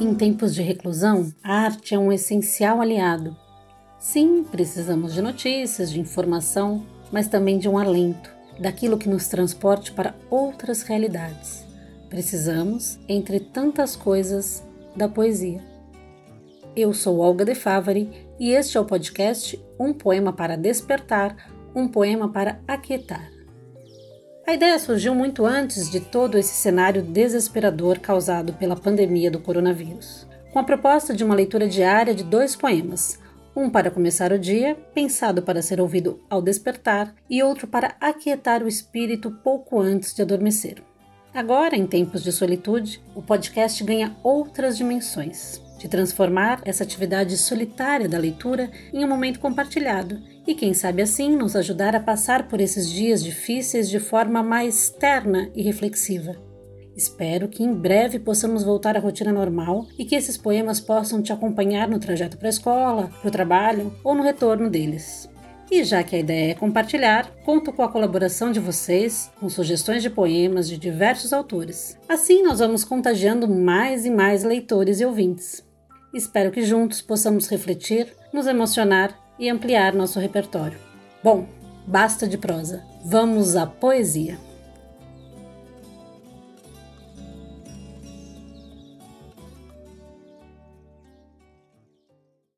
Em tempos de reclusão, a arte é um essencial aliado. Sim, precisamos de notícias, de informação, mas também de um alento, daquilo que nos transporte para outras realidades. Precisamos, entre tantas coisas, da poesia. Eu sou Olga De Favari e este é o podcast Um Poema para Despertar, um poema para aquietar. A ideia surgiu muito antes de todo esse cenário desesperador causado pela pandemia do coronavírus, com a proposta de uma leitura diária de dois poemas, um para começar o dia, pensado para ser ouvido ao despertar, e outro para aquietar o espírito pouco antes de adormecer. Agora, em tempos de solitude, o podcast ganha outras dimensões de transformar essa atividade solitária da leitura em um momento compartilhado e, quem sabe assim, nos ajudar a passar por esses dias difíceis de forma mais terna e reflexiva. Espero que em breve possamos voltar à rotina normal e que esses poemas possam te acompanhar no trajeto para a escola, para o trabalho ou no retorno deles. E já que a ideia é compartilhar, conto com a colaboração de vocês, com sugestões de poemas de diversos autores. Assim, nós vamos contagiando mais e mais leitores e ouvintes. Espero que juntos possamos refletir, nos emocionar e ampliar nosso repertório. Bom, basta de prosa. Vamos à poesia.